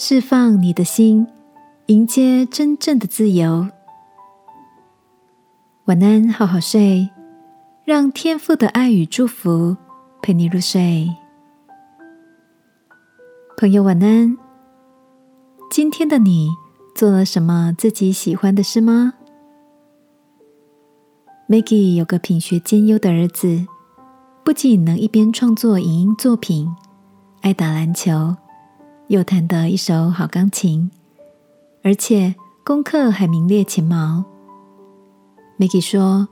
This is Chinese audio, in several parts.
释放你的心，迎接真正的自由。晚安，好好睡，让天父的爱与祝福陪你入睡。朋友，晚安。今天的你做了什么自己喜欢的事吗？Maggie 有个品学兼优的儿子，不仅能一边创作影音作品，爱打篮球，又弹得一手好钢琴，而且功课还名列前茅。Maggie 说：“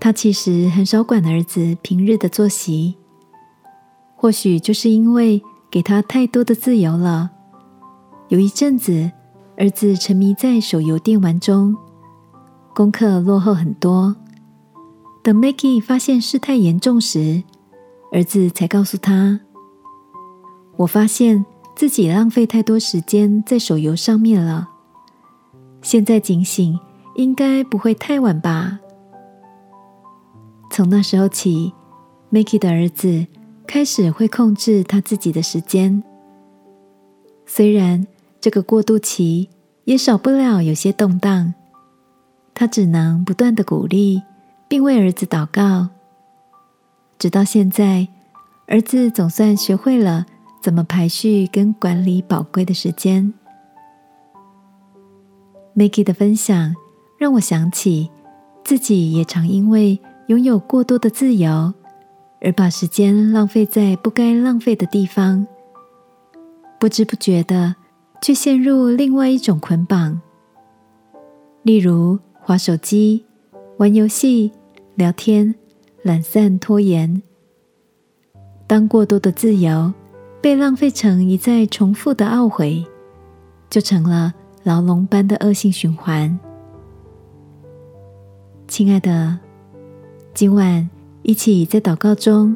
他其实很少管儿子平日的作息，或许就是因为给他太多的自由了。有一阵子，儿子沉迷在手游电玩中，功课落后很多。等 Maggie 发现事态严重时，儿子才告诉他：‘我发现自己浪费太多时间在手游上面了。现在警醒。’”应该不会太晚吧。从那时候起，Maggie 的儿子开始会控制他自己的时间。虽然这个过渡期也少不了有些动荡，他只能不断的鼓励，并为儿子祷告。直到现在，儿子总算学会了怎么排序跟管理宝贵的时间。Maggie 的分享。让我想起自己也常因为拥有过多的自由，而把时间浪费在不该浪费的地方，不知不觉的却陷入另外一种捆绑，例如划手机、玩游戏、聊天、懒散拖延。当过多的自由被浪费成一再重复的懊悔，就成了牢笼般的恶性循环。亲爱的，今晚一起在祷告中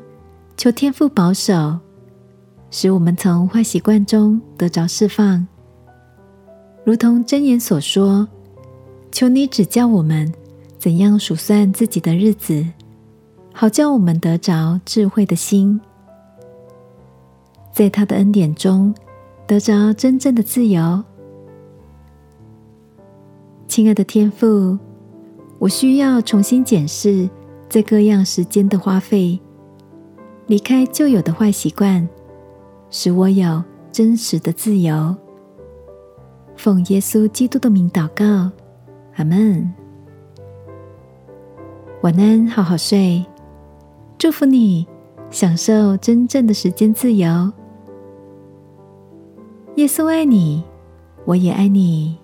求天父保守，使我们从坏习惯中得着释放。如同箴言所说：“求你指教我们怎样数算自己的日子，好叫我们得着智慧的心，在他的恩典中得着真正的自由。”亲爱的天父。我需要重新检视在各样时间的花费，离开旧有的坏习惯，使我有真实的自由。奉耶稣基督的名祷告，阿门。晚安，好好睡，祝福你享受真正的时间自由。耶稣爱你，我也爱你。